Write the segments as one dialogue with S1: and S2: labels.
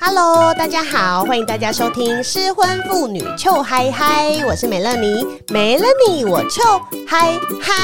S1: Hello，大家好，欢迎大家收听失婚妇女糗嗨嗨，我是美乐妮，没了你我糗嗨嗨。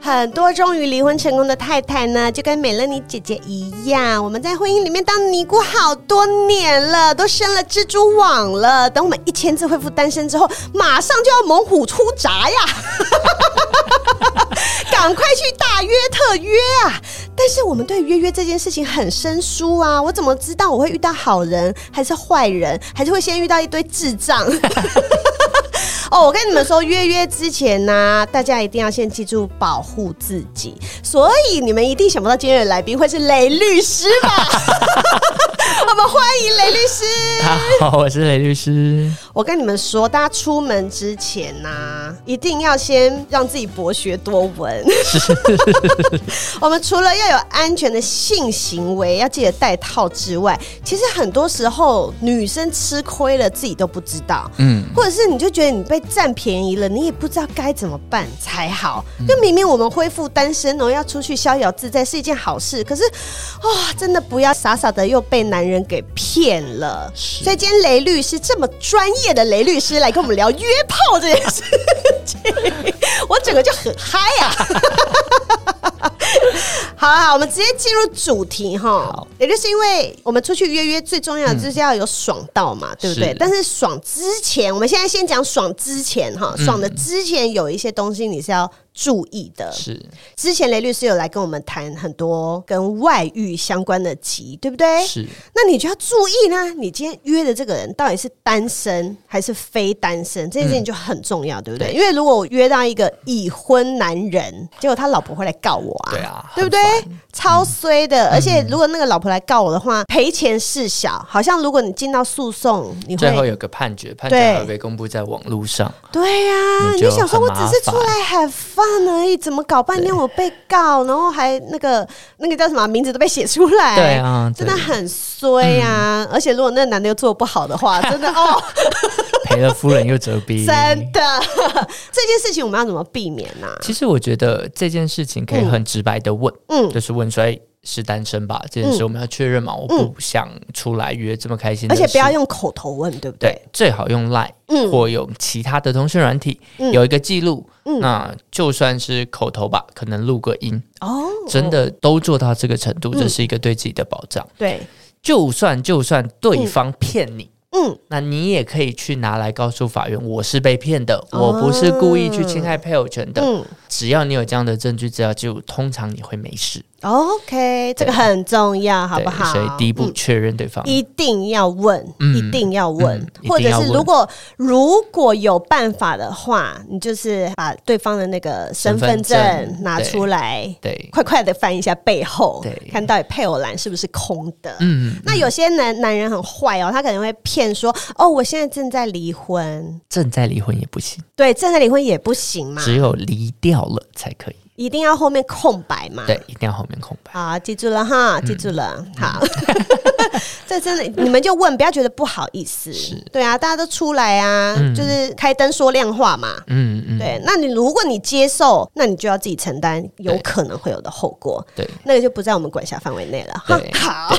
S1: 很多终于离婚成功的太太呢，就跟美乐妮姐姐一样，我们在婚姻里面当尼姑好多年了，都生了蜘蛛网了。等我们一千次恢复单身之后，马上就要猛虎出闸呀！赶快去大约特约啊！但是我们对约约这件事情很生疏啊，我怎么知道我会遇到好人还是坏人，还是会先遇到一堆智障？哦，我跟你们说，约约之前呢、啊，大家一定要先记住保护自己。所以你们一定想不到今天的来宾会是雷律师吧？我们欢迎雷律师。
S2: 大家好，我是雷律师。
S1: 我跟你们说，大家出门之前呢、啊，一定要先让自己博学多闻。我们除了要有安全的性行为，要记得戴套之外，其实很多时候女生吃亏了，自己都不知道。嗯，或者是你就觉得你被占便宜了，你也不知道该怎么办才好。就明明我们恢复单身哦，要出去逍遥自在是一件好事，可是哇、哦，真的不要傻傻的又被男人给骗了。所以今天雷律师这么专业的雷律师来跟我们聊约炮这件事情，我整个就很嗨呀、啊！好好，我们直接进入主题哈。也就是因为我们出去约约，最重要的就是要有爽到嘛，嗯、对不对？是但是爽之前，我们现在先讲爽之前哈。爽的之前有一些东西你是要注意的。是之前雷律师有来跟我们谈很多跟外遇相关的集，对不对？是。那你就要注意呢，你今天约的这个人到底是单身还是非单身，这件事情就很重要，对不对？因为如果我约到一个已婚男人，结果他老婆会来告我啊，对啊，对不对？超衰的，而且如果那个老婆来告我的话，赔钱事小。好像如果你进到诉讼，你会
S2: 最后有个判决，判决还会被公布在网络上。
S1: 对呀，你想说我只是出来 have 而已，怎么搞半天我被告，然后还那个那个叫什么名字都被写出来？对啊，真的很衰啊！而且如果那个男的又做不好的话，真的哦，
S2: 赔了夫人又折兵。
S1: 真的，这件事情我们要怎么避免呢？
S2: 其实我觉得这件事情可以很直白的问，嗯，就是问。所以是单身吧？这件事我们要确认嘛？我不想出来约这么开心，
S1: 而且不要用口头问，对不对？
S2: 对，最好用 Line，嗯，或用其他的通讯软体，有一个记录。那就算是口头吧，可能录个音哦，真的都做到这个程度，这是一个对自己的保障。对，就算就算对方骗你。嗯，那你也可以去拿来告诉法院，我是被骗的，我不是故意去侵害配偶权的。嗯，只要你有这样的证据，只要就通常你会没事。
S1: OK，这个很重要，好不好？
S2: 所以第一步确认对方，
S1: 一定要问，一定要问，或者是如果如果有办法的话，你就是把对方的那个身份证拿出来，对，快快的翻一下背后，对，看到底配偶栏是不是空的。嗯，那有些男男人很坏哦，他可能会骗说，哦，我现在正在离婚，
S2: 正在离婚也不行，
S1: 对，正在离婚也不行嘛，
S2: 只有离掉了才可以。
S1: 一定要后面空白嘛？
S2: 对，一定要后面空白。
S1: 好，记住了哈，记住了。嗯、好，这真的，你们就问，不要觉得不好意思。是，对啊，大家都出来啊，嗯、就是开灯说亮话嘛。嗯嗯。对，那你如果你接受，那你就要自己承担有可能会有的后果。对，那个就不在我们管辖范围内了。对，好，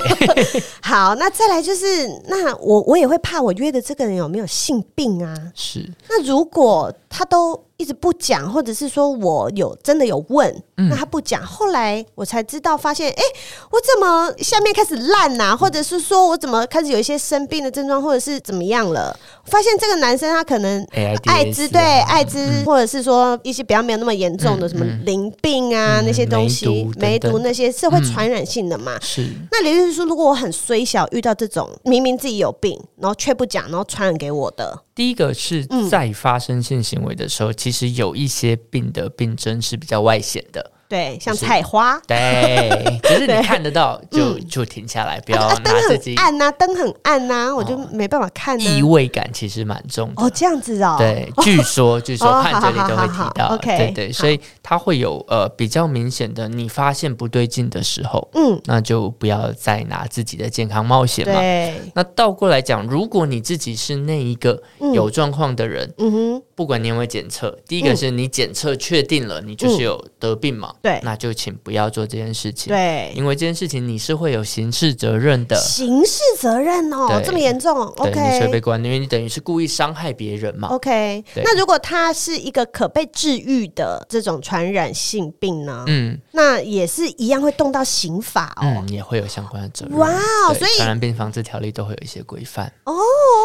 S1: 好，那再来就是，那我我也会怕我约的这个人有没有性病啊？是。那如果他都。一直不讲，或者是说我有真的有问，嗯、那他不讲，后来我才知道，发现哎、欸，我怎么下面开始烂呐、啊？或者是说我怎么开始有一些生病的症状，或者是怎么样了？发现这个男生他可能艾滋，对艾滋，或者是说一些比较没有那么严重的什么淋病啊、嗯、那些东西，梅毒那些是会传染性的嘛？嗯、是。那也就是说，如果我很衰小，遇到这种明明自己有病，然后却不讲，然后传染给我的。
S2: 第一个是在发生性行为的时候，嗯、其实有一些病的病症是比较外显的。
S1: 对，像菜花，
S2: 对，只是你看得到就就停下来，不要拿自己
S1: 暗呐，灯很暗呐，我就没办法看。
S2: 异味感其实蛮重的。
S1: 哦，这样子哦。
S2: 对，据说 据说判决里都会提到，对对，所以它会有呃比较明显的，你发现不对劲的时候，嗯，那就不要再拿自己的健康冒险嘛。对，那倒过来讲，如果你自己是那一个有状况的人，嗯哼。不管你有没有检测，第一个是你检测确定了你就是有得病嘛，
S1: 对、嗯，
S2: 那就请不要做这件事情，
S1: 对，
S2: 因为这件事情你是会有刑事责任的，
S1: 刑事责任哦，这么严重，OK，
S2: 你会被关，因为你等于是故意伤害别人嘛
S1: ，OK，那如果它是一个可被治愈的这种传染性病呢？嗯，那也是一样会动到刑法哦，
S2: 嗯，也会有相关的责任，
S1: 哇哦，所以
S2: 传染病防治条例都会有一些规范。
S1: 哦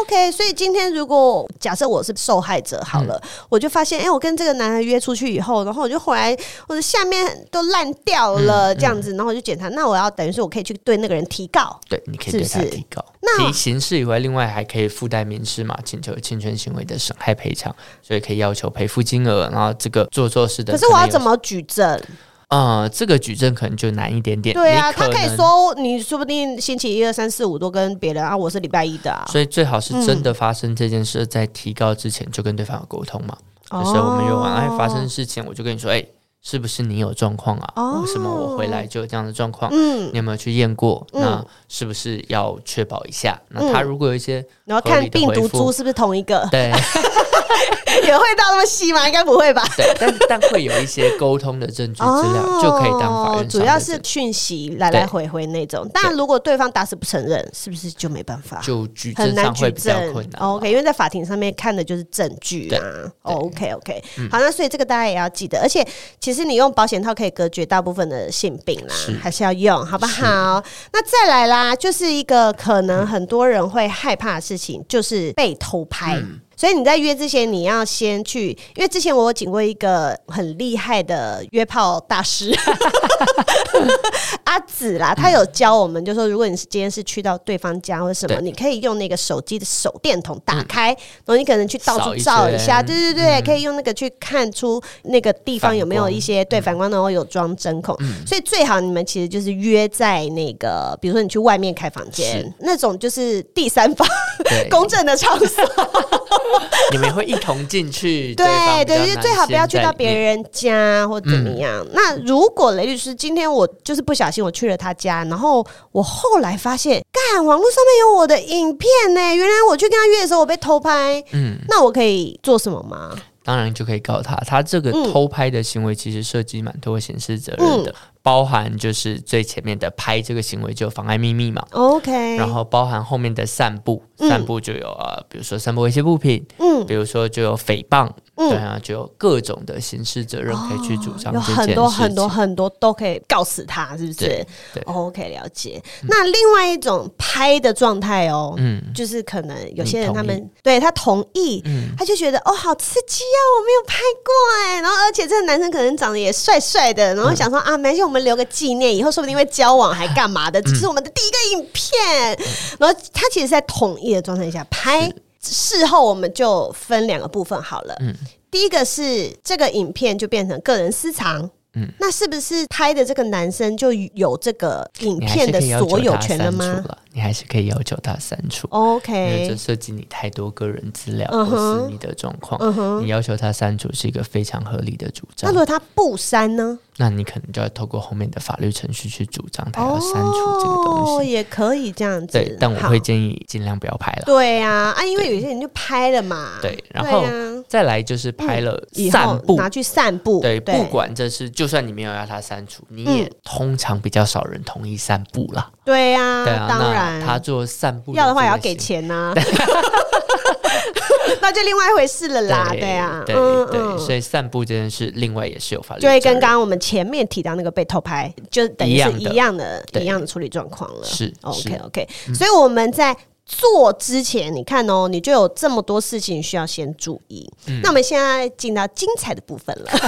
S1: ，OK，所以今天如果假设我是受害者，好了，嗯、我就发现，哎、欸，我跟这个男孩约出去以后，然后我就回来我的下面都烂掉了，这样子，嗯嗯、然后我就检查，那我要等于说我可以去对那个人提告，
S2: 对，你可以对他提告。那刑事以外，另外还可以附带民事嘛，请求侵权行为的损害赔偿，所以可以要求赔付金额，然后这个做错事的，
S1: 可是我要怎么举证？
S2: 啊、呃，这个举证可能就难一点点。
S1: 对啊，他可以说，你说不定星期一二三四五都跟别人啊，我是礼拜一的啊。
S2: 所以最好是真的发生这件事，在提高之前就跟对方有沟通嘛。嗯、就是我们有完，哎，发生事情，我就跟你说，哎，是不是你有状况啊？哦、为什么我回来就有这样的状况？嗯，你有没有去验过？嗯、那是不是要确保一下？嗯、那他如果有一些，
S1: 然后看病毒株是不是同一个？
S2: 对。
S1: 也会到那么细吗？应该不会吧。
S2: 对，但但会有一些沟通的证据资料，就可以当法院。
S1: 主要是讯息来来回回那种。但如果对方打死不承认，是不是就没办法？
S2: 就举证上会比较困难。
S1: OK，因为在法庭上面看的就是证据啊。OK OK，好，那所以这个大家也要记得。而且其实你用保险套可以隔绝大部分的性病啦，还是要用，好不好？那再来啦，就是一个可能很多人会害怕的事情，就是被偷拍。所以你在约之前，你要先去，因为之前我有请过一个很厉害的约炮大师 阿紫啦，他有教我们，就说如果你是今天是去到对方家或者什么，你可以用那个手机的手电筒打开，然后你可能去到处照一下，对对对，可以用那个去看出那个地方有没有一些对反光，然后有装针孔，所以最好你们其实就是约在那个，比如说你去外面开房间那种，就是第三方 公正的场所。
S2: 你们会一同进去？
S1: 对对，就是最好不要去到别人家或怎么样。嗯、那如果雷律师今天我就是不小心我去了他家，然后我后来发现，干网络上面有我的影片呢，原来我去跟他约的时候我被偷拍，嗯，那我可以做什么吗？
S2: 当然就可以告他，他这个偷拍的行为其实涉及蛮多刑事责任的。嗯包含就是最前面的拍这个行为就妨碍秘密嘛
S1: ，OK，
S2: 然后包含后面的散步，散步就有啊，比如说散布一些物品，嗯，比如说就有诽谤，对啊，就有各种的刑事责任可以去主张，有
S1: 很多很多很多都可以告死他，是不是？对，OK，了解。那另外一种拍的状态哦，嗯，就是可能有些人他们对他同意，嗯他就觉得哦好刺激啊，我没有拍过哎，然后而且这个男生可能长得也帅帅的，然后想说啊，没事。我们留个纪念，以后说不定会交往还干嘛的？这是我们的第一个影片。然后他其实，在同意的状态下拍，事后我们就分两个部分好了。第一个是这个影片就变成个人私藏。嗯，那是不是拍的这个男生就有这个影片的所有权了吗？
S2: 你还是可以要求他删除
S1: ，OK？
S2: 因为这涉及你太多个人资料或私密的状况，你要求他删除是一个非常合理的主张。
S1: 那如果他不删呢？
S2: 那你可能就要透过后面的法律程序去主张他要删除这个东西。
S1: 哦，也可以这样子。
S2: 对，但我会建议尽量不要拍了。
S1: 对呀，啊，因为有些人就拍了嘛。
S2: 对，然后再来就是拍了散步，
S1: 拿去散步。
S2: 对，不管这是，就算你没有要他删除，你也通常比较少人同意散步啦。
S1: 对呀，对啊，当然，
S2: 他做散步
S1: 要的话也要给钱呐，那就另外一回事了啦。对啊，
S2: 对对，所以散步这件事，另外也是有法律，
S1: 就会跟刚刚我们前面提到那个被偷拍，就等于是一样的，一样的处理状况了。
S2: 是
S1: ，OK OK。所以我们在做之前，你看哦，你就有这么多事情需要先注意。那我们现在进到精彩的部分了。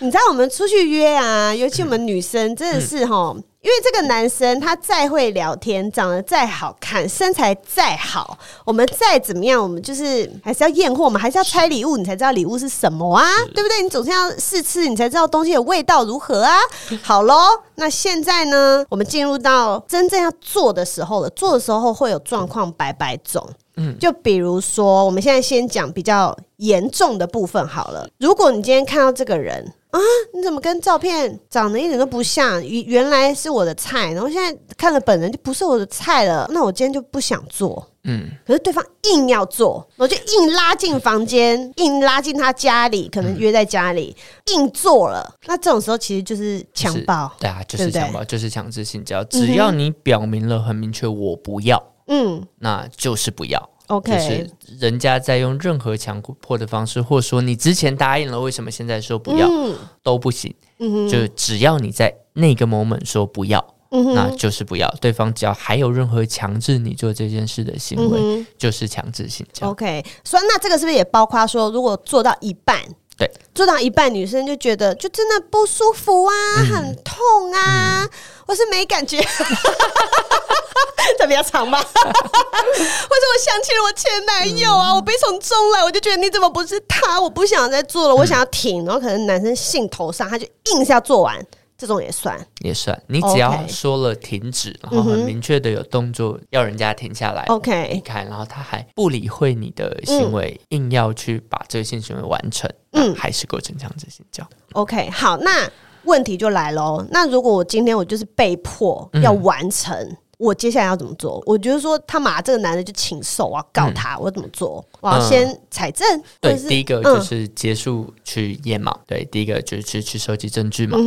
S1: 你知道我们出去约啊，尤其我们女生真的是齁，因为这个男生他再会聊天，长得再好看，身材再好，我们再怎么样，我们就是还是要验货我们，还是要拆礼物，你才知道礼物是什么啊，对不对？你总是要试吃，你才知道东西的味道如何啊。好喽，那现在呢，我们进入到真正要做的时候了，做的时候会有状况百百种。嗯，就比如说，我们现在先讲比较严重的部分好了。如果你今天看到这个人啊，你怎么跟照片长得一点都不像？原原来是我的菜，然后现在看了本人就不是我的菜了，那我今天就不想做。嗯，可是对方硬要做，我就硬拉进房间，硬拉进他家里，可能约在家里，嗯、硬做了。那这种时候其实就是强暴，
S2: 对啊，就是强暴，就是强制性交。只要你表明了很明确，我不要，嗯，那就是不要。OK，就是人家在用任何强迫的方式，或者说你之前答应了，为什么现在说不要，嗯、都不行。嗯哼，就只要你在那个 moment 说不要。嗯、那就是不要，对方只要还有任何强制你做这件事的行为，嗯、就是强制性交。
S1: OK，所以那这个是不是也包括说，如果做到一半，
S2: 对，
S1: 做到一半，女生就觉得就真的不舒服啊，嗯、很痛啊，嗯、我是没感觉，这比较长吧？或者我想起了我前男友啊，嗯、我悲从中来，我就觉得你怎么不是他？我不想再做了，我想要停，然后可能男生兴头上，他就硬是要做完。这种也算，
S2: 也算。你只要说了停止，Okay. 然后很明确的有动作要人家停下来，OK，你看，然后他还不理会你的行为，嗯、硬要去把这个性行为完成，嗯，还是构成强制性交。
S1: OK，好，那问题就来喽。那如果我今天我就是被迫要完成。嗯我接下来要怎么做？我觉得说他妈这个男的就禽兽，我要告他，嗯、我要怎么做？我要先采证。嗯、
S2: 对，第一个就是结束去验嘛。嗯、对，第一个就是去去收集证据嘛。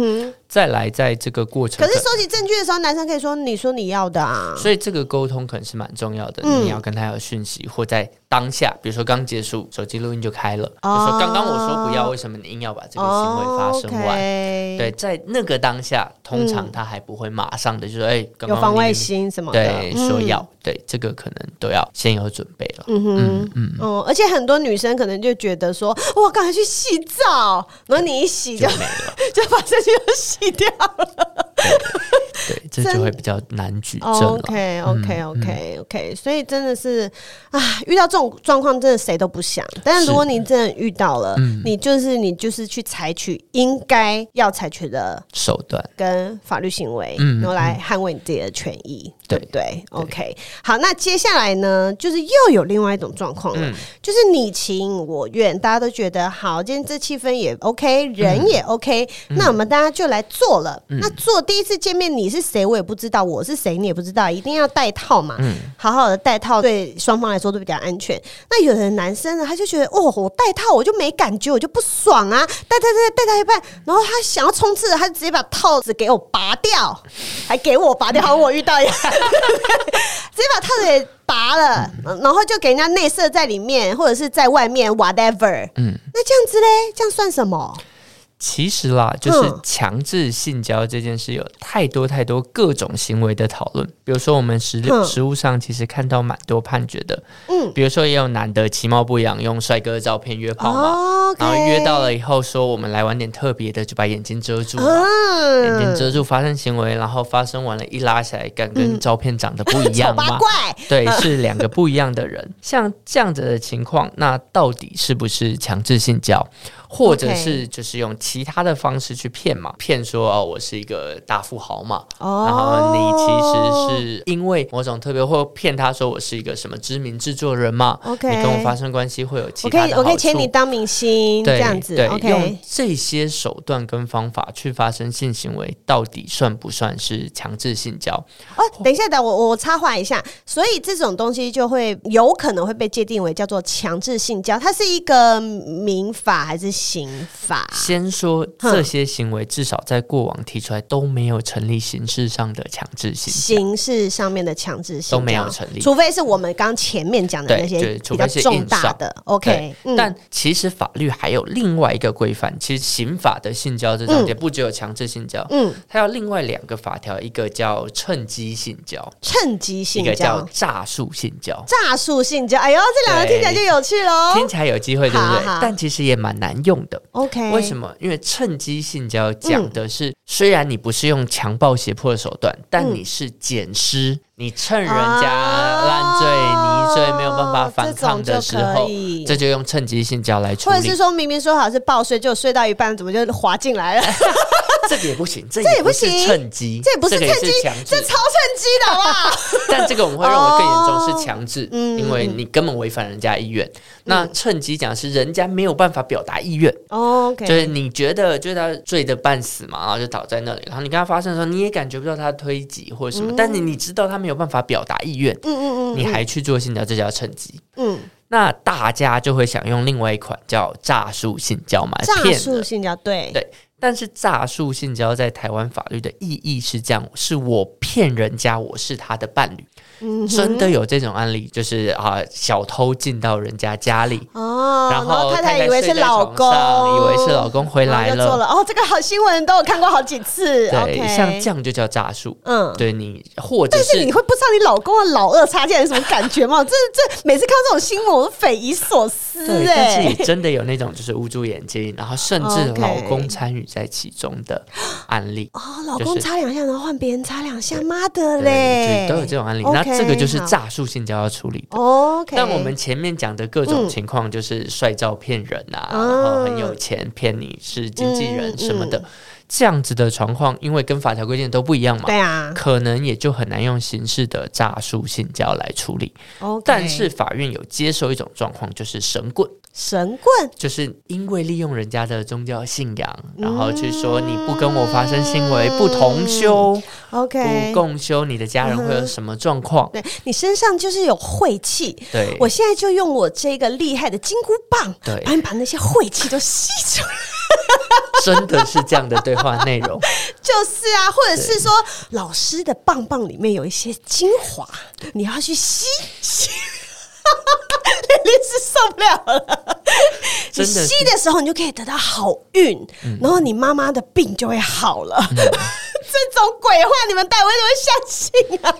S2: 再来，在这个过程，
S1: 可是收集证据的时候，男生可以说：“你说你要的啊。”
S2: 所以这个沟通可能是蛮重要的。嗯、你要跟他有讯息，或在。当下，比如说刚结束，手机录音就开了。Oh, 就说刚刚我说不要，为什么你硬要把这个行为发生完？Oh, okay. 对，在那个当下，通常他还不会马上的就说：“哎、欸，刚刚
S1: 有防卫心什么的。”
S2: 对，说要、嗯、对这个可能都要先有准备了。嗯哼
S1: 嗯嗯哦，而且很多女生可能就觉得说：“我刚才去洗澡，然后你一洗就，就没了，就把这些都洗掉了。”
S2: 对，这就会比较难举证。
S1: OK OK OK OK，所以真的是啊，遇到这种状况，真的谁都不想。但是如果你真的遇到了，嗯、你就是你就是去采取应该要采取的
S2: 手段
S1: 跟法律行为，然后来捍卫你自己的权益，对不对，对？OK，好，那接下来呢，就是又有另外一种状况了，嗯、就是你情我愿，大家都觉得好，今天这气氛也 OK，人也 OK，、嗯、那我们大家就来做了。嗯、那做第一次见面，你是谁？我也不知道，我是谁？你也不知道，一定要戴套嘛？嗯，好好的戴套，对双方来说都比较安全。那有的男生呢，他就觉得，哦，我戴套我就没感觉，我就不爽啊！戴戴戴戴戴一半，然后他想要冲刺，他就直接把套子给我拔掉，还给我拔掉，好像我遇到一样，直接把套子给拔了，然后就给人家内射在里面，或者是在外面，whatever。嗯，那这样子嘞，这样算什么？
S2: 其实啦，就是强制性交这件事有太多太多各种行为的讨论。比如说，我们实实物上其实看到蛮多判决的。嗯，比如说也有男的其貌不扬，用帅哥的照片约炮嘛，然后约到了以后说我们来玩点特别的，就把眼睛遮住，眼睛遮住发生行为，然后发生完了，一拉起来，敢跟照片长得不一样吗？对，是两个不一样的人。像这样子的情况，那到底是不是强制性交？或者是就是用其他的方式去骗嘛，骗说哦，我是一个大富豪嘛，哦、然后你其实是因为某种特别，或骗他说我是一个什么知名制作人嘛，OK，你跟我发生关系会有其他的好处，
S1: 我可以请你当明星，对这样子，对
S2: 用这些手段跟方法去发生性行为，到底算不算是强制性交？
S1: 哦，等一下，等我我插话一下，所以这种东西就会有可能会被界定为叫做强制性交，它是一个民法还是？刑法？
S2: 先说这些行为，至少在过往提出来都没有成立形式上的强制性，
S1: 形式上面的强制性
S2: 都没有成立，
S1: 除非是我们刚前面讲的那些除非是重大的。OK，
S2: 但其实法律还有另外一个规范，其实刑法的性交这种也不只有强制性交，嗯，它有另外两个法条，一个叫趁机性交，
S1: 趁机性交，
S2: 一个叫诈术性交，
S1: 诈术性交。哎呦，这两个听起来就有趣喽，
S2: 听起来有机会，对不对？但其实也蛮难用的
S1: ，OK？
S2: 为什么？因为趁机性交讲的是，虽然你不是用强暴胁迫的手段，但你是捡尸，你趁人家烂醉泥醉没有办法反抗的时候，这就用趁机性交来处理。
S1: 或者是说明明说好是抱睡，就睡到一半，怎么就滑进来了？
S2: 这个也不行，这
S1: 也不行，
S2: 趁机，
S1: 这也不是趁机，这超趁机的好不好？
S2: 但这个我们会认为更严重是强制，因为你根本违反人家意愿。那趁机讲是人家没有办法表达意愿
S1: ，OK，
S2: 就是你觉得就是他醉的半死嘛，然后就倒在那里，然后你跟他发生的时候，你也感觉不到他推挤或者什么，但是你知道他没有办法表达意愿，嗯嗯嗯，你还去做性交，这叫趁机，嗯。那大家就会想用另外一款叫诈术性交嘛？
S1: 诈术性交，对
S2: 对。但是诈术性交在台湾法律的意义是这样：是我骗人家我是他的伴侣。真的有这种案例，就是啊，小偷进到人家家里，哦，然后太太以为是老公，以为是老公回来了，
S1: 哦，这个好新闻都有看过好几次，
S2: 对，像这样就叫诈术，嗯，对你或者
S1: 是你会不知道你老公的老二插进来什么感觉吗？这这每次看到这种新闻我都匪夷所思，
S2: 对，但是也真的有那种就是捂住眼睛，然后甚至 老公参与在其中的案例，
S1: 哦，老公擦两下，然后换别人擦两下，妈的嘞，
S2: 都有这种案例，那。这个就是诈术性交要处理的。
S1: OK，
S2: 但我们前面讲的各种情况，就是帅照骗人啊，嗯、然后很有钱骗你是经纪人什么的，嗯嗯、这样子的状况，因为跟法条规定都不一样嘛，
S1: 对啊，
S2: 可能也就很难用刑事的诈术性交来处理。但是法院有接受一种状况，就是神棍。
S1: 神棍
S2: 就是因为利用人家的宗教信仰，然后去说你不跟我发生行为不同修，OK，不共修，你的家人会有什么状况？
S1: 对，你身上就是有晦气。
S2: 对，
S1: 我现在就用我这个厉害的金箍棒，对，把你把那些晦气都吸出来。
S2: 真的是这样的对话内容，
S1: 就是啊，或者是说老师的棒棒里面有一些精华，你要去吸吸。你是受不了了，你吸的时候，你就可以得到好运，然后你妈妈的病就会好了。嗯、这种鬼话你们带，我为什么会相信啊？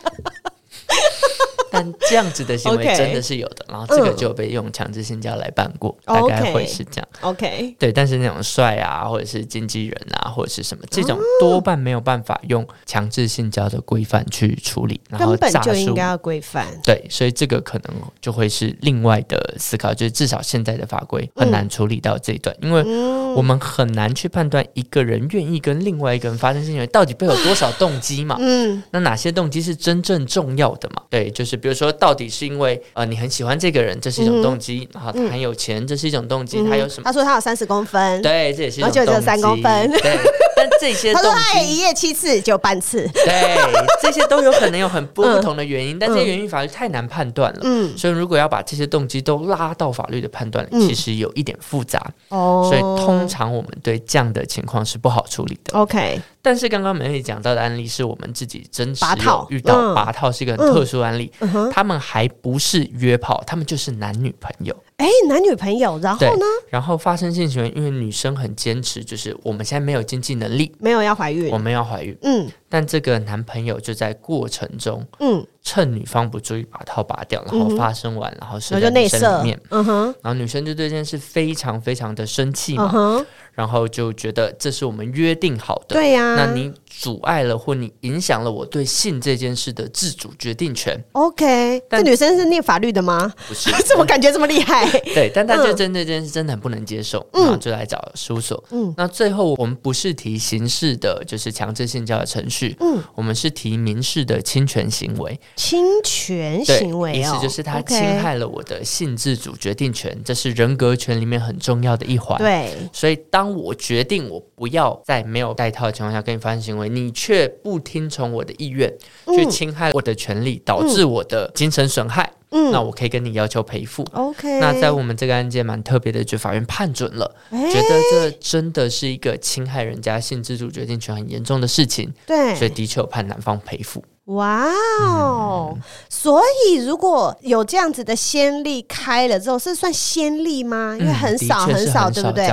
S2: 但这样子的行为真的是有的.然后这个就被用强制性交来办过，嗯、大概会是这样。
S1: OK，
S2: 对，但是那种帅啊，或者是经纪人啊，或者是什么这种，多半没有办法用强制性交的规范去处理，然后
S1: 根本就应该要规范。
S2: 对，所以这个可能就会是另外的思考，就是至少现在的法规很难处理到这一段，嗯、因为我们很难去判断一个人愿意跟另外一个人发生性行为到底背后有多少动机嘛。嗯，那哪些动机是真正重要的嘛？对，就是比如说，到底是因为呃你很喜欢这个人，这是一种动机；然后他很有钱，这是一种动机。他有什么？
S1: 他说他有三十公分，
S2: 对，这也是一种动机。
S1: 就只有三公分，
S2: 对。但这些，他说
S1: 他一夜七次，就半次。
S2: 对，这些都有可能有很不不同的原因，但这些原因法律太难判断了。嗯，所以如果要把这些动机都拉到法律的判断里，其实有一点复杂。哦，所以通常我们对这样的情况是不好处理的。
S1: OK。
S2: 但是刚刚美美讲到的案例是我们自己真实有遇到，拔套是一个很特殊案例。他们还不是约炮，他们就是男女朋友。
S1: 哎，男女朋友，然后呢？
S2: 然后发生性行为，因为女生很坚持，就是我们现在没有经济能力，
S1: 没有要怀孕，
S2: 我们要怀孕。嗯，但这个男朋友就在过程中，嗯，趁女方不注意把套拔掉，然后发生完，然后是在女生里面，嗯哼，然后女生就对这件事非常非常的生气嘛。然后就觉得这是我们约定好的，
S1: 对呀。
S2: 那你阻碍了或你影响了我对性这件事的自主决定权。
S1: OK，但这女生是念法律的吗？
S2: 不是，
S1: 怎么感觉这么厉害？
S2: 对，但她就针对这件事真的很不能接受，然后就来找事务所。嗯，那最后我们不是提刑事的，就是强制性交的程序。嗯，我们是提民事的侵权行为。
S1: 侵权行为，
S2: 意思就是他侵害了我的性自主决定权，这是人格权里面很重要的一环。
S1: 对，
S2: 所以当我决定我不要在没有带套的情况下跟你发生行为，你却不听从我的意愿，去侵害我的权利，导致我的精神损害，嗯，那我可以跟你要求赔付。OK，那在我们这个案件蛮特别的，就法院判准了，欸、觉得这真的是一个侵害人家性自主决定权很严重的事情，
S1: 对，
S2: 所以的确有判男方赔付。
S1: 哇哦！嗯、所以如果有这样子的先例开了之后，是算先例吗？因为很少很少，对不对？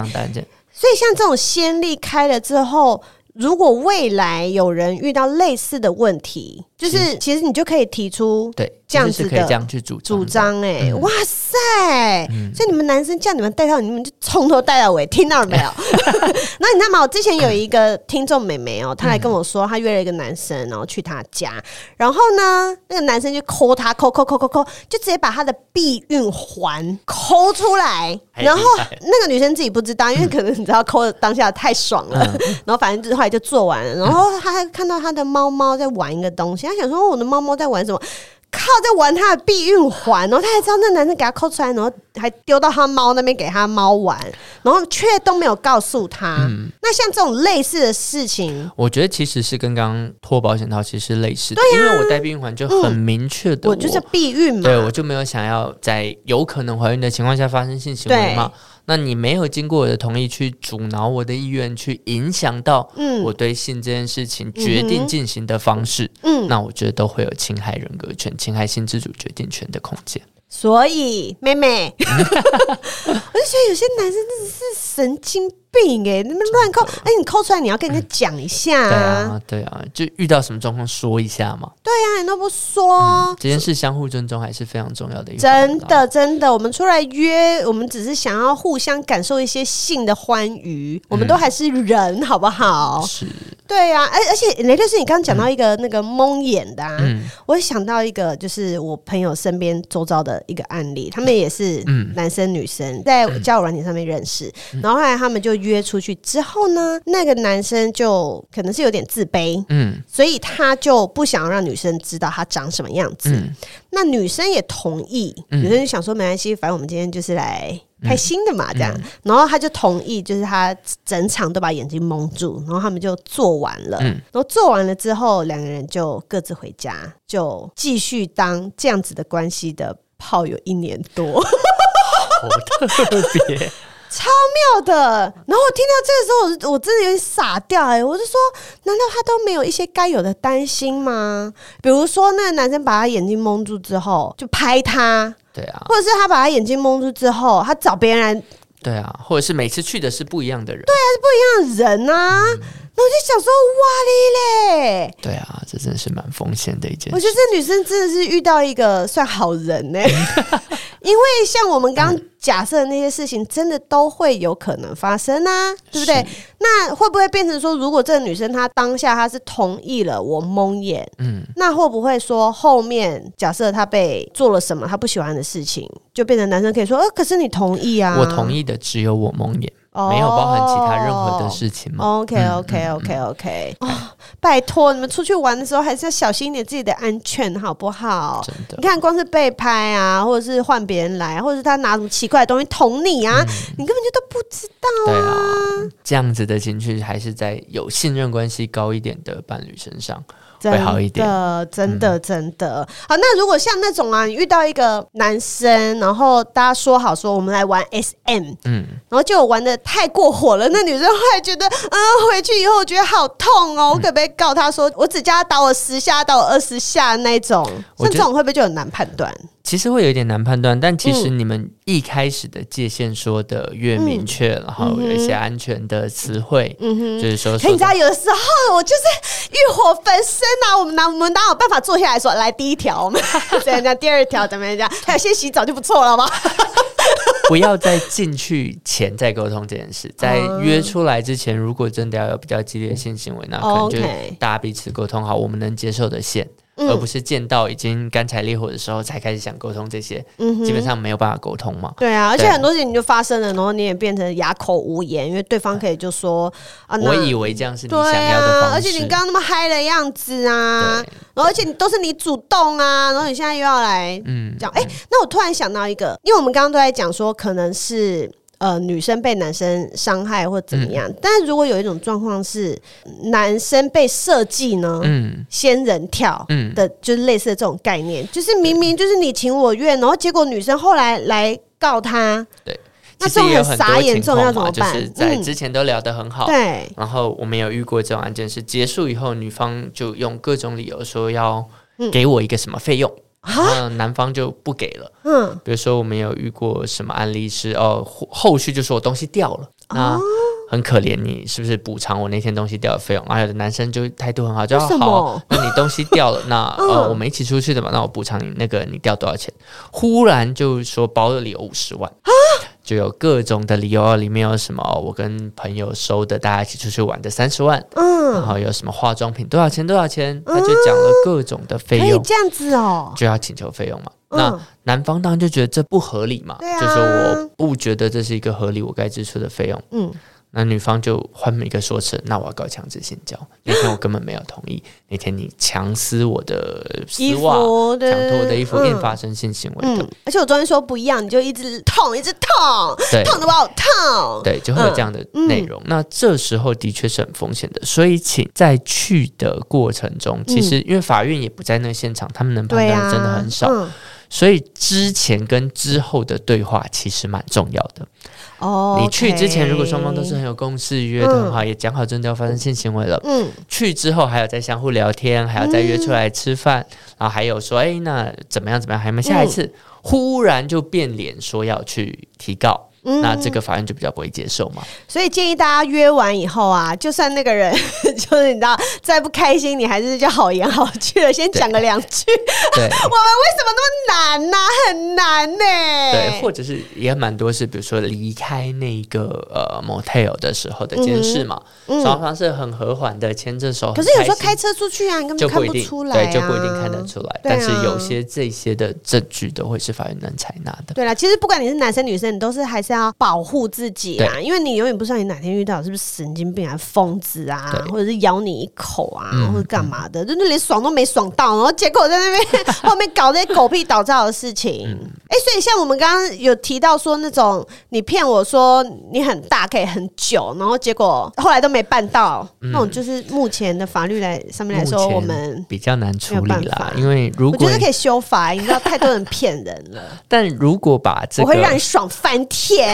S1: 所以，像这种先例开了之后，如果未来有人遇到类似的问题，就是其实你就可以提出对这样子的
S2: 可以这样去主
S1: 主张。哎，哇塞！对？嗯、所以你们男生叫你们带套，你们就从头带到尾，听到了没有？那你知道吗？我之前有一个听众妹妹哦，她来跟我说，她约了一个男生，然后去他家，然后呢，那个男生就抠她，抠抠抠抠抠，就直接把她的避孕环抠出来，然后那个女生自己不知道，因为可能你知道抠的当下太爽了，嗯、然后反正就是后来就做完了，然后她还看到她的猫猫在玩一个东西，她想说我的猫猫在玩什么？靠，在玩他的避孕环，然后他还知道那男生给他抠出来，然后还丢到他猫那边给他猫玩，然后却都没有告诉他。嗯、那像这种类似的事情，
S2: 我觉得其实是跟刚刚脱保险套其实是类似的，对啊、因为我戴避孕环就很明确的我，
S1: 我就是避孕嘛，
S2: 对，我就没有想要在有可能怀孕的情况下发生性行为嘛。那你没有经过我的同意去阻挠我的意愿，去影响到我对性这件事情决定进行的方式，嗯，那我觉得都会有侵害人格权、侵害性自主决定权的空间。
S1: 所以，妹妹，我就觉得有些男生真的是神经病哎、欸，那么乱扣，哎，你扣出来你要跟人家讲一下啊，
S2: 啊，对啊，就遇到什么状况说一下嘛。
S1: 对呀、啊，你都不说、
S2: 嗯，这件事相互尊重还是非常重要的一。
S1: 真的，真的，我们出来约，我们只是想要互相感受一些性的欢愉，我们都还是人，好不好？
S2: 是。
S1: 对呀、啊，而而且雷律师，你刚刚讲到一个那个蒙眼的，啊，嗯、我想到一个，就是我朋友身边周遭的一个案例，他们也是男生女生在交友软件上面认识，嗯、然后后来他们就约出去之后呢，那个男生就可能是有点自卑，嗯，所以他就不想让女生知道他长什么样子，嗯、那女生也同意，女生就想说没关系，反正我们今天就是来。开心的嘛，这样，嗯、然后他就同意，就是他整场都把眼睛蒙住，然后他们就做完了，嗯、然后做完了之后，两个人就各自回家，就继续当这样子的关系的炮友一年多，
S2: 好特别，
S1: 超妙的。然后我听到这个时候，我我真的有点傻掉哎、欸，我就说，难道他都没有一些该有的担心吗？比如说，那个男生把他眼睛蒙住之后，就拍他。
S2: 对啊，
S1: 或者是他把他眼睛蒙住之后，他找别人来。
S2: 对啊，或者是每次去的是不一样的人。
S1: 对啊，是不一样的人啊。嗯、那我就想说，哇哩嘞！
S2: 对啊，这真的是蛮风险的一件事。
S1: 我觉得这女生真的是遇到一个算好人呢、欸，因为像我们刚刚。假设的那些事情真的都会有可能发生啊，对不对？那会不会变成说，如果这个女生她当下她是同意了我蒙眼，嗯，那会不会说后面假设她被做了什么她不喜欢的事情，就变成男生可以说，呃，可是你同意啊？
S2: 我同意的只有我蒙眼。没有包含其他任何的事情吗
S1: ？OK OK OK OK，哦，拜托你们出去玩的时候还是要小心一点自己的安全，好不好？真的，你看光是被拍啊，或者是换别人来，或者是他拿什么奇怪的东西捅你啊，嗯、你根本就都不知道啊。
S2: 啊这样子的情绪还是在有信任关系高一点的伴侣身上。会好一点，真的，真的，真的。嗯、
S1: 好，那如果像那种啊，你遇到一个男生，然后大家说好说我们来玩 SM，嗯，然后就玩的太过火了，那女生会觉得，嗯，回去以后我觉得好痛哦，我可不可以告他说，我只叫他打我十下，打我二十下那种？像这种会不会就很难判断？
S2: 其实会有一点难判断，但其实你们一开始的界限说的越明确，嗯、然后有一些安全的词汇，嗯。哼，就是说，说，
S1: 你知道有的时候我就是欲火焚身啊，我们哪我们哪有办法坐下来说，来第一条，我们 怎样讲，第二条怎么样讲，还有先洗澡就不错了吗？
S2: 不要在进去前再沟通这件事，在约出来之前，如果真的要有比较激烈的性行为，那可能就大家彼此沟通好我们能接受的线。而不是见到已经干柴烈火的时候才开始想沟通这些，嗯、基本上没有办法沟通嘛。
S1: 对啊，而且很多事情就发生了，然后你也变成哑口无言，因为对方可以就说啊，
S2: 我以为这样是你想要的方式，
S1: 啊、而且你刚刚那么嗨的样子啊，然后而且你都是你主动啊，然后你现在又要来嗯。讲，哎、欸，那我突然想到一个，因为我们刚刚都在讲说可能是。呃，女生被男生伤害或怎么样？嗯、但是如果有一种状况是男生被设计呢，嗯，仙人跳的，就是类似的这种概念，嗯、就是明明就是你情我愿，然后结果女生后来来告他，对，
S2: 那
S1: 这种很傻眼，这种要怎么办？
S2: 就是在之前都聊得很好，对、嗯，然后我们有遇过这种案件，是结束以后，女方就用各种理由说要给我一个什么费用。嗯，男方就不给了。嗯，比如说我们有遇过什么案例是哦，后续就说我东西掉了，那很可怜，你是不是补偿我那天东西掉的费用？啊，有的男生就态度很好，就说好，那你东西掉了，那呃 我们一起出去的嘛，那我补偿你那个你掉多少钱？忽然就说包的理由五十万。啊，就有各种的理由，里面有什么我跟朋友收的，大家一起出去玩的三十万，嗯，然后有什么化妆品多少钱多少钱，他就讲了各种的费用，
S1: 这样子哦，
S2: 就要请求费用嘛。那男方当然就觉得这不合理嘛，就是我不觉得这是一个合理我该支出的费用，嗯。那女方就换一个说辞，那我要告强制性交。那天我根本没有同意，那天你强撕我的丝袜，强脱我的衣服，硬发生性行为的。
S1: 嗯、而且我昨天说不一样，你就一直痛，一直痛，
S2: 对，
S1: 痛的我好痛。
S2: 对，就会有这样的内容。嗯、那这时候的确是很风险的，所以请在去的过程中，其实因为法院也不在那个现场，他们能判断真的很少。所以之前跟之后的对话其实蛮重要的。哦，你去之前如果双方都是很有共识，约的很好，也讲好真的要发生性行为了。嗯，去之后还有再相互聊天，还要再约出来吃饭，然后还有说，哎，那怎么样怎么样？还有没有下一次？忽然就变脸说要去提告。嗯、那这个法院就比较不会接受嘛，
S1: 所以建议大家约完以后啊，就算那个人 就是你知道再不开心，你还是就好言好趣的先讲个两句。对，我们为什么那么难呢、啊？很难呢、欸。
S2: 对，或者是也蛮多是，比如说离开那个呃 motel 的时候的监视嘛，双、嗯、方是很和缓的牵着手。
S1: 可是有时候开车出去啊，你根本看不出来、啊，
S2: 对，就不一定看得出来。啊、但是有些这些的证据都会是法院能采纳的。
S1: 对啦，其实不管你是男生女生，你都是还是要。保护自己啊，因为你永远不知道你哪天遇到是不是神经病啊、疯子啊，或者是咬你一口啊，嗯、或者干嘛的，就那连爽都没爽到，然后结果在那边后面搞这些狗屁倒灶的事情。哎、嗯欸，所以像我们刚刚有提到说那种你骗我说你很大可以很久，然后结果后来都没办到，嗯、那种就是目前的法律来上面来说，我们
S2: 比较难处理啦。因为如果
S1: 我觉得可以修法，你知道太多人骗人了。
S2: 但如果把这个，
S1: 我会让你爽翻天。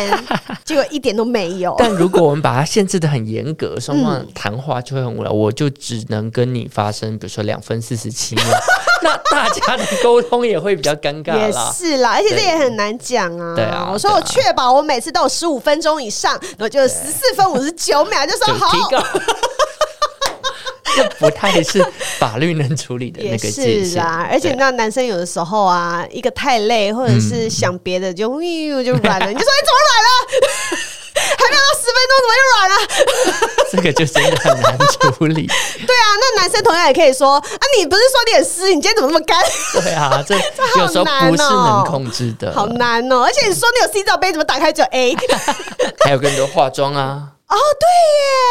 S1: 结果一点都没有。
S2: 但如果我们把它限制的很严格，双方谈话就会很无聊。我就只能跟你发生，比如说两分四十七秒，那大家的沟通也会比较尴尬。
S1: 也是啦，而且这也很难讲啊。对啊，我说我确保我每次都有十五分钟以上，我就十四分五十九秒就说好。
S2: 这不太是法律能处理的那个界限。
S1: 是啊，而且你知道男生有的时候啊，一个太累，或者是想别的就，就呦就软了。你就说你怎么软了？还没有到十分钟，怎么就软了？
S2: 这个就真的很难处理。
S1: 对啊，那男生同样也可以说啊，你不是说你很湿，你今天怎么那么干？
S2: 对啊，这有时候不是能控制的，
S1: 好难哦。而且你说你有 C 罩杯，怎么打开就 A？
S2: 还有更多化妆啊。
S1: 哦，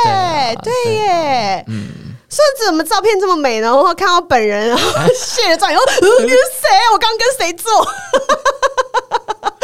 S1: 对耶，对耶，嗯。说怎么照片这么美呢？然后看到本人，然后卸了妆以后，你是谁？我刚跟谁做？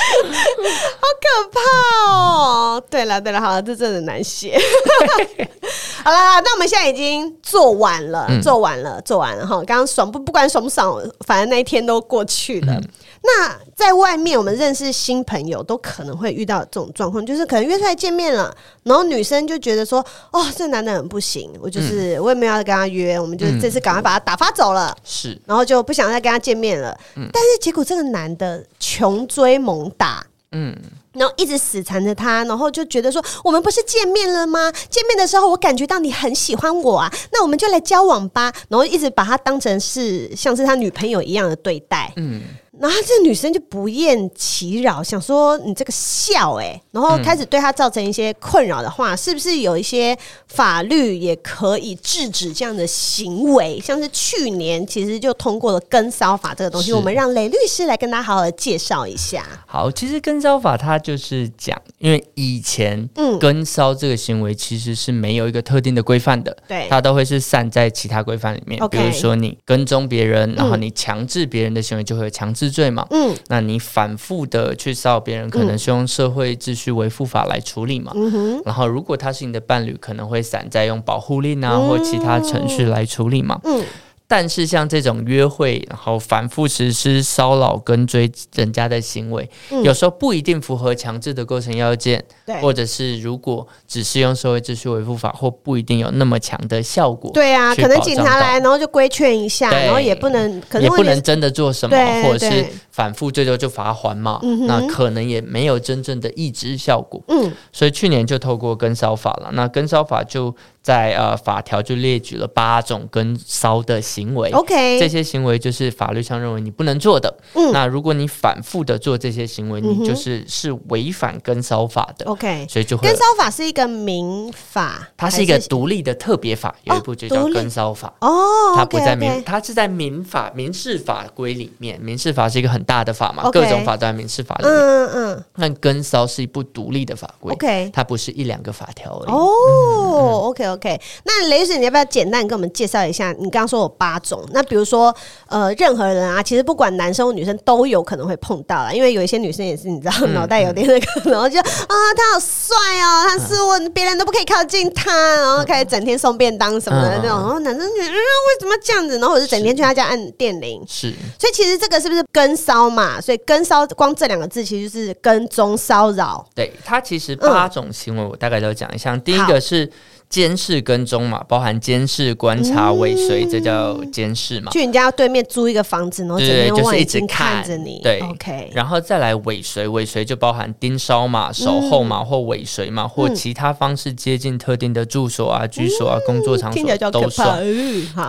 S1: 好可怕哦！对了对了，好了，这真的难写。好了，那我们现在已经做完了，嗯、做完了，做完了哈。刚刚爽不不管爽不爽，反正那一天都过去了。嗯那在外面，我们认识新朋友都可能会遇到这种状况，就是可能约出来见面了，然后女生就觉得说：“哦，这男的很不行，我就是、嗯、我也没有要跟他约，我们就这次赶快把他打发走了。”是，然后就不想再跟他见面了。嗯、但是结果这个男的穷追猛打，嗯，然后一直死缠着他，然后就觉得说：“我们不是见面了吗？见面的时候我感觉到你很喜欢我啊，那我们就来交往吧。”然后一直把他当成是像是他女朋友一样的对待，嗯。然后这女生就不厌其扰，想说你这个笑哎、欸，然后开始对他造成一些困扰的话，嗯、是不是有一些法律也可以制止这样的行为？像是去年其实就通过了跟骚法这个东西，我们让雷律师来跟大家好好的介绍一下。
S2: 好，其实跟骚法它就是讲，因为以前嗯跟骚这个行为其实是没有一个特定的规范的，对，它都会是散在其他规范里面比如说你跟踪别人，然后你强制别人的行为就会有强制。罪嘛，嗯，那你反复的去骚扰别人，可能是用社会秩序维护法来处理嘛，嗯，然后如果他是你的伴侣，可能会散在用保护令啊或其他程序来处理嘛，嗯，但是像这种约会，然后反复实施骚扰跟追人家的行为，嗯、有时候不一定符合强制的构成要件，对，或者是如果只是用社会秩序维护法，或不一定有那么强的效果。
S1: 对啊，可能警察来，然后就规劝一下，然后也不能，可能
S2: 也不能真的做什么，或者是反复最多就罚还嘛，那可能也没有真正的抑制效果。嗯，所以去年就透过跟骚法了，那跟骚法就。在呃法条就列举了八种跟骚的行为
S1: ，OK，
S2: 这些行为就是法律上认为你不能做的。嗯，那如果你反复的做这些行为，你就是是违反跟骚法的。OK，所以就会
S1: 跟骚法是一个民法，
S2: 它是一个独立的特别法，有一部就叫跟骚法。哦，它不在民，它是在民法民事法规里面，民事法是一个很大的法嘛，各种法都在民事法里面。嗯嗯，那跟骚是一部独立的法规，OK，它不是一两个法条而已。
S1: 哦，OK。OK，那雷神，你要不要简单跟我们介绍一下？你刚刚说有八种，那比如说，呃，任何人啊，其实不管男生或女生都有可能会碰到啦，因为有一些女生也是，你知道，脑袋有点那个，然后就啊，他好帅哦，他是我，别人都不可以靠近他，然后开始整天送便当什么的那种，然后男生觉得，嗯，为什么这样子？然后我就整天去他家按电铃，是，所以其实这个是不是跟骚嘛？所以跟骚光这两个字其实就是跟踪骚扰。
S2: 对，他其实八种行为，我大概都讲一下。第一个是。监视跟踪嘛，包含监视、观察、尾随，这叫监视嘛。
S1: 去人家对面租一个房子，然后整天就是一直看着你。
S2: 对，OK。然后再来尾随，尾随就包含盯梢嘛、守候嘛，或尾随嘛，或其他方式接近特定的住所啊、居所啊、工作场所都算。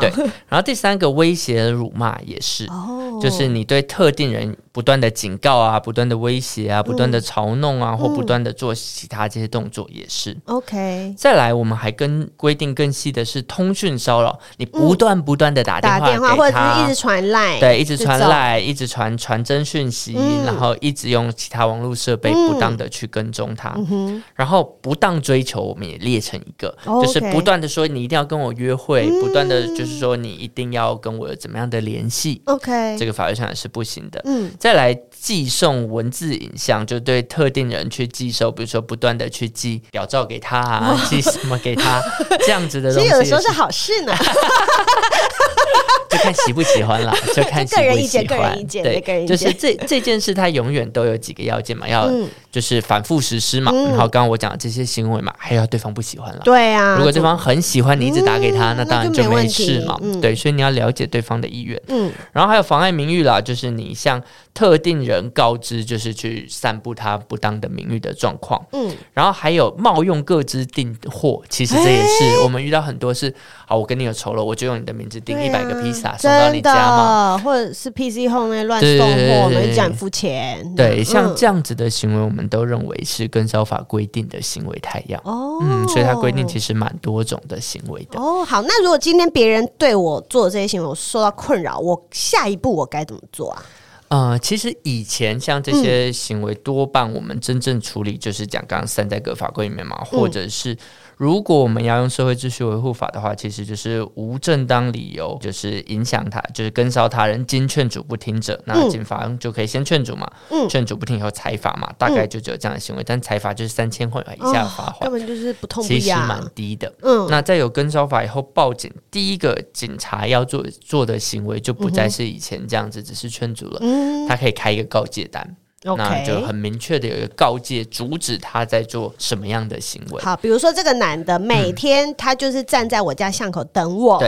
S2: 对。然后第三个威胁、辱骂也是，就是你对特定人不断的警告啊、不断的威胁啊、不断的嘲弄啊，或不断的做其他这些动作也是。OK。再来，我们还。还跟规定更细的是通讯骚扰，你不断不断的打电话打电话
S1: 或者是一直传赖，
S2: 对，一直传赖，一直传传真讯息，嗯、然后一直用其他网络设备不当的去跟踪他，嗯、然后不当追求我们也列成一个，嗯、就是不断的说你一定要跟我约会，嗯、不断的就是说你一定要跟我有怎么样的联系，OK，这个法律上也是不行的。嗯，再来寄送文字影像，就对特定人去寄收，比如说不断的去寄表照给他 寄什么给。他这样子的东西，其实
S1: 有的时候是好事呢，
S2: 就看喜不喜欢了，就看个人意见，个人意见，对，就是这这件事，它永远都有几个要件嘛，要就是反复实施嘛，然后刚刚我讲的这些行为嘛，还要对方不喜欢了，对啊，如果对方很喜欢你一直打给他，那当然就没事嘛，对，所以你要了解对方的意愿，嗯，然后还有妨碍名誉啦，就是你向特定人告知，就是去散布他不当的名誉的状况，嗯，然后还有冒用各自订货，其实。这也是我们遇到很多是，好，我跟你有仇了，我就用你的名字订一百个披萨送到你家嘛，
S1: 或者是 PC 后面乱送货，我们讲付钱。
S2: 对，像这样子的行为，我们都认为是跟消法规定的行为态样。哦，嗯，所以它规定其实蛮多种的行为的。
S1: 哦，好，那如果今天别人对我做的这些行为，我受到困扰，我下一步我该怎么做啊？
S2: 呃，其实以前像这些行为，多半我们真正处理就是讲刚刚三在各法规里面嘛，或者是。如果我们要用社会秩序维护法的话，其实就是无正当理由，就是影响他，就是跟骚他人，经劝阻不听者，那警方就可以先劝阻嘛，劝阻不听以后裁罚嘛，大概就只有这样的行为，但裁罚就是三千块以下的罚款，
S1: 根本就是不痛不痒，
S2: 其实蛮低的。嗯，那在有跟骚法以后报警，第一个警察要做做的行为就不再是以前这样子，只是劝阻了，他可以开一个告诫单。那就很明确的有一个告诫，阻止他在做什么样的行为。
S1: 好，比如说这个男的每天他就是站在我家巷口等我，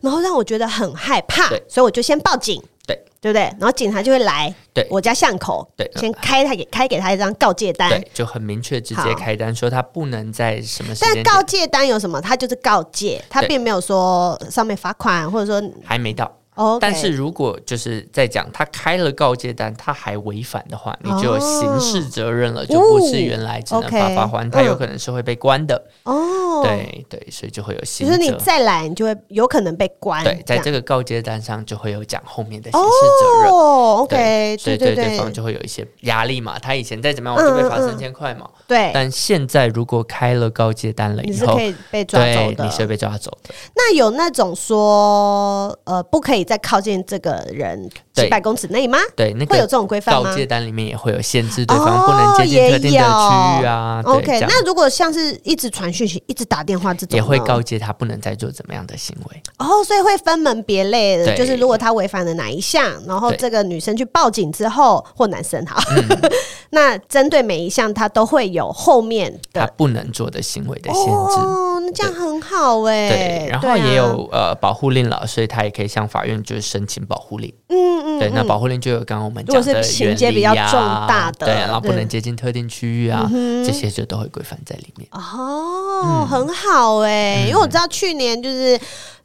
S1: 然后让我觉得很害怕，对所以我就先报警，对，对不对？然后警察就会来，对，我家巷口，对，先开他给开给他一张告诫单，对，
S2: 就很明确直接开单说他不能在什么时间。
S1: 但告诫单有什么？他就是告诫，他并没有说上面罚款，或者说
S2: 还没到。但是如果就是在讲他开了告诫单，他还违反的话，你就有刑事责任了，oh. 就不是原来只能罚罚锾，他有可能是会被关的。哦，oh. 对对，所以就会有刑。
S1: 就是你再来，你就会有可能被关。
S2: 对，在这个告诫单上就会有讲后面的刑事责任。哦、oh.，OK，所以对对方就会有一些压力嘛。他以前再怎么样，我就被罚三千块嘛。对，但现在如果开了告诫单了以后，
S1: 你是可以被抓走的，
S2: 你是被抓走的。
S1: 那有那种说，呃，不可以。以再靠近这个人几百公尺内吗？
S2: 对，那个
S1: 会有这种规范吗？
S2: 告诫单里面也会有限制，对方不能接近特定的区域啊。
S1: 哦、OK，那如果像是一直传讯息、一直打电话这种，
S2: 也会告诫他不能再做怎么样的行为。
S1: 哦，所以会分门别类的，就是如果他违反了哪一项，然后这个女生去报警之后，或男生哈，嗯、那针对每一项他都会有后面的
S2: 他不能做的行为的限制。
S1: 哦，那这样很好哎。
S2: 对，然后也有、啊、呃保护令了，所以他也可以向法院就是申请保护令。嗯嗯，对，那保护令就有刚刚我们讲的、情节比较重大的，对，然后不能接近特定区域啊，这些就都会规范在里面。
S1: 哦，嗯、很好哎，因为我知道去年就是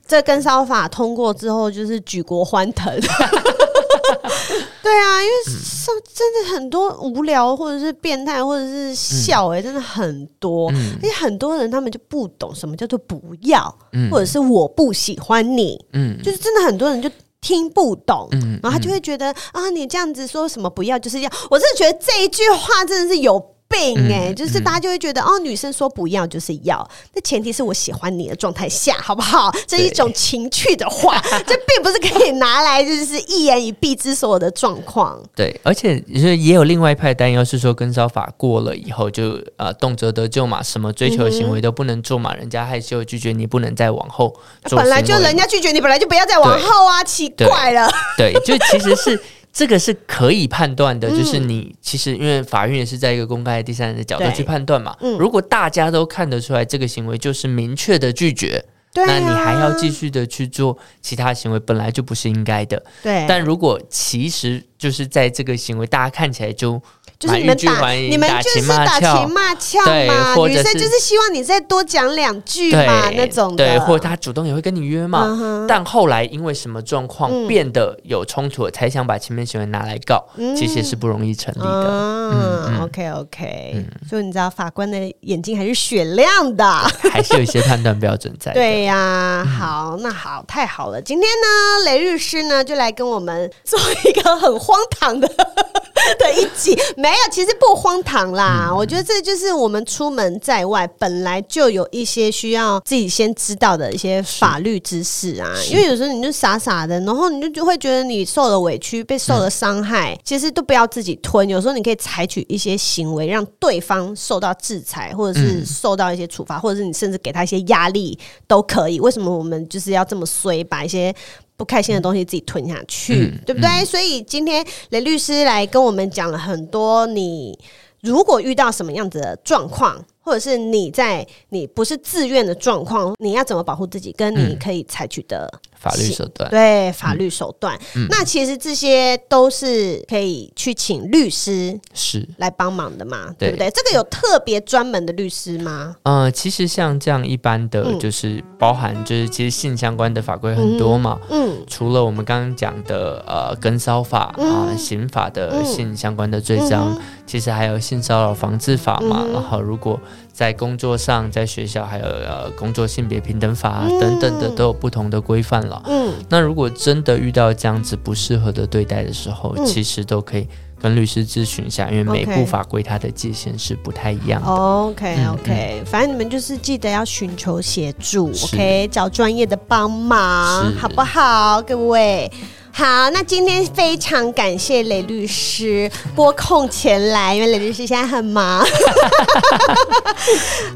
S1: 这跟烧法通过之后，就是举国欢腾。对啊，因为上真的很多无聊或者是变态或者是笑哎、欸，真的很多，嗯、而且很多人他们就不懂什么叫做不要，嗯、或者是我不喜欢你，嗯，就是真的很多人就听不懂，嗯、然后他就会觉得啊，你这样子说什么不要就是要，我真的觉得这一句话真的是有。病哎、欸，嗯、就是大家就会觉得、嗯、哦，女生说不要就是要，那前提是我喜欢你的状态下，好不好？这一种情趣的话，这并不是可以拿来就是一言以蔽之所有的状况。
S2: 对，而且也有另外一派担忧是说，跟骚法过了以后就呃动辄得咎嘛，什么追求的行为都不能做嘛，嗯、人家害羞拒绝你，不能再往后做。
S1: 本来就人家拒绝你，本来就不要再往后啊，奇怪了。
S2: 对，对，就其实是。这个是可以判断的，就是你其实因为法院也是在一个公开的第三人的角度去判断嘛。嗯、如果大家都看得出来这个行为就是明确的拒绝，啊、那你还要继续的去做其他行为，本来就不是应该的。对，但如果其实就是在这个行为大家看起来就。
S1: 就是你们打，你们就是打情骂俏嘛，女生就是希望你再多讲两句嘛，那种的。
S2: 对，或者他主动也会跟你约嘛。但后来因为什么状况变得有冲突，才想把前面行为拿来告，其实是不容易成立的。
S1: 嗯，OK OK，所以你知道法官的眼睛还是雪亮的，
S2: 还是有一些判断标准在。
S1: 对呀，好，那好，太好了。今天呢，雷律师呢就来跟我们做一个很荒唐的 的一集。没有，其实不荒唐啦。嗯、我觉得这就是我们出门在外本来就有一些需要自己先知道的一些法律知识啊。因为有时候你就傻傻的，然后你就就会觉得你受了委屈，被受了伤害，嗯、其实都不要自己吞。有时候你可以采取一些行为，让对方受到制裁，或者是受到一些处罚，或者是你甚至给他一些压力都可以。为什么我们就是要这么衰，把一些不开心的东西自己吞下去，嗯、对不对？嗯、所以今天雷律师来跟我们讲了很多，你如果遇到什么样子的状况。或者是你在你不是自愿的状况，你要怎么保护自己？跟你可以采取的、嗯、
S2: 法律手段，
S1: 对法律手段。嗯、那其实这些都是可以去请律师是来帮忙的嘛，对，对不对？这个有特别专门的律师吗？
S2: 呃，其实像这样一般的，就是包含就是其实性相关的法规很多嘛。嗯，嗯除了我们刚刚讲的呃跟骚法啊、刑法的性相关的罪章，嗯、其实还有性骚扰防治法嘛。嗯、然后如果在工作上，在学校还有呃工作性别平等法、啊、等等的都有不同的规范了。嗯，那如果真的遇到这样子不适合的对待的时候，嗯、其实都可以跟律师咨询一下，因为每部法规它的界限是不太一样的。
S1: OK OK，、嗯、反正你们就是记得要寻求协助，OK，找专业的帮忙，好不好，各位？好，那今天非常感谢雷律师拨空前来，因为雷律师现在很忙。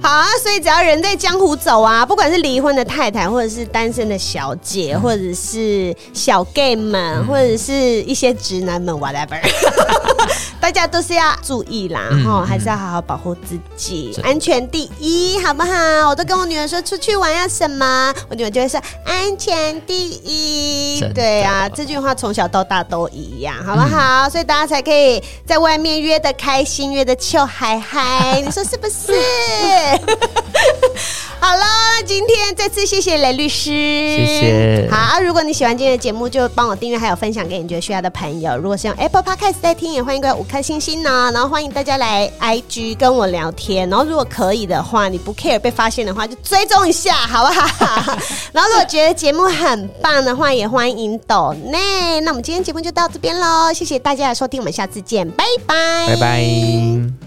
S1: 好啊，所以只要人在江湖走啊，不管是离婚的太太，或者是单身的小姐，或者是小 gay 们，或者是一些直男们，whatever，大家都是要注意啦，哈，还是要好好保护自己，安全第一，好不好？我都跟我女儿说，出去玩要什么，我女儿就会说安全第一，对啊，这。句话从小到大都一样，好不好？嗯、所以大家才可以在外面约的开心，约的笑嗨嗨，你说是不是？好了，今天再次谢谢雷律师，
S2: 谢谢。
S1: 好，如果你喜欢今天的节目，就帮我订阅，还有分享给你觉得需要的朋友。如果是用 Apple Podcast 在听，也欢迎各位五颗星星呢。然后欢迎大家来 IG 跟我聊天。然后如果可以的话，你不 care 被发现的话，就追踪一下，好不好？然后如果觉得节目很棒的话，也欢迎抖内。那我们今天节目就到这边喽，谢谢大家的收听，我们下次见，拜拜，
S2: 拜拜。